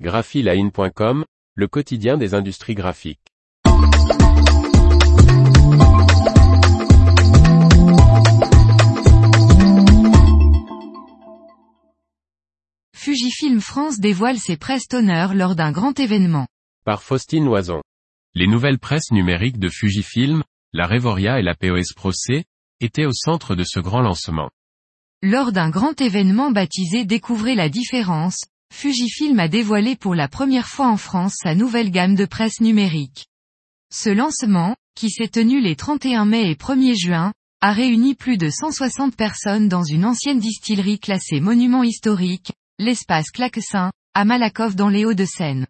graphiline.com, le quotidien des industries graphiques. Fujifilm France dévoile ses press toners lors d'un grand événement. Par Faustine Loison. Les nouvelles presses numériques de Fujifilm, la Revoria et la POS Pro C, étaient au centre de ce grand lancement. Lors d'un grand événement baptisé Découvrez la différence, Fujifilm a dévoilé pour la première fois en France sa nouvelle gamme de presse numérique. Ce lancement, qui s'est tenu les 31 mai et 1er juin, a réuni plus de 160 personnes dans une ancienne distillerie classée monument historique, l'espace Claquessin, à Malakoff dans les Hauts-de-Seine.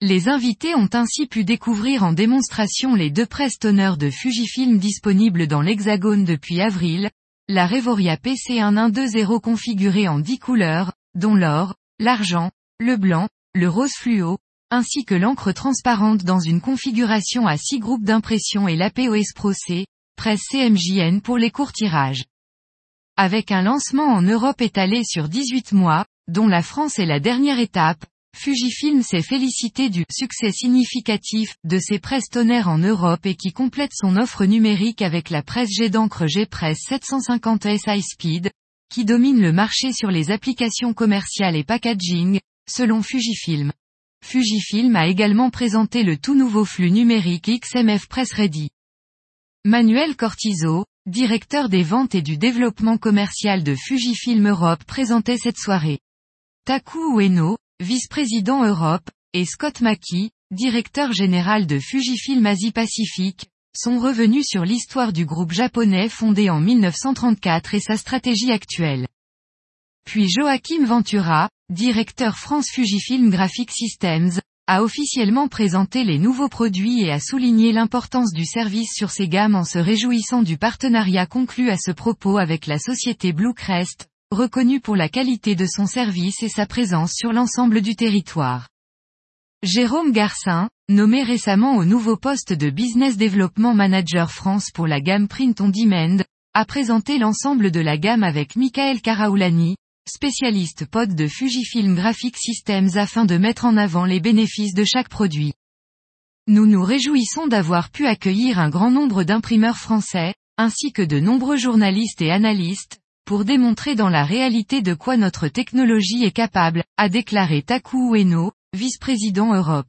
Les invités ont ainsi pu découvrir en démonstration les deux presse toners de Fujifilm disponibles dans l'Hexagone depuis avril, la Revoria PC1120 configurée en 10 couleurs, dont l'or, l'argent, le blanc, le rose fluo, ainsi que l'encre transparente dans une configuration à 6 groupes d'impression et l'APOS Pro C, presse CMJN pour les courts tirages. Avec un lancement en Europe étalé sur 18 mois, dont la France est la dernière étape, Fujifilm s'est félicité du succès significatif de ses presses tonnerres en Europe et qui complète son offre numérique avec la presse G d'encre G-Press 750S High Speed, qui domine le marché sur les applications commerciales et packaging, selon Fujifilm. Fujifilm a également présenté le tout nouveau flux numérique XMF Press Ready. Manuel Cortizo, directeur des ventes et du développement commercial de Fujifilm Europe présentait cette soirée. Taku Ueno, vice-président Europe, et Scott Mackey, directeur général de Fujifilm Asie-Pacifique, sont revenus sur l'histoire du groupe japonais fondé en 1934 et sa stratégie actuelle. Puis Joachim Ventura, directeur France Fujifilm Graphic Systems, a officiellement présenté les nouveaux produits et a souligné l'importance du service sur ces gammes en se réjouissant du partenariat conclu à ce propos avec la société Bluecrest, reconnue pour la qualité de son service et sa présence sur l'ensemble du territoire. Jérôme Garcin, nommé récemment au nouveau poste de Business Development Manager France pour la gamme Print on Demand, a présenté l'ensemble de la gamme avec Michael Karaoulani, spécialiste pod de Fujifilm Graphic Systems afin de mettre en avant les bénéfices de chaque produit. Nous nous réjouissons d'avoir pu accueillir un grand nombre d'imprimeurs français, ainsi que de nombreux journalistes et analystes, pour démontrer dans la réalité de quoi notre technologie est capable, a déclaré Taku Ueno, vice-président Europe.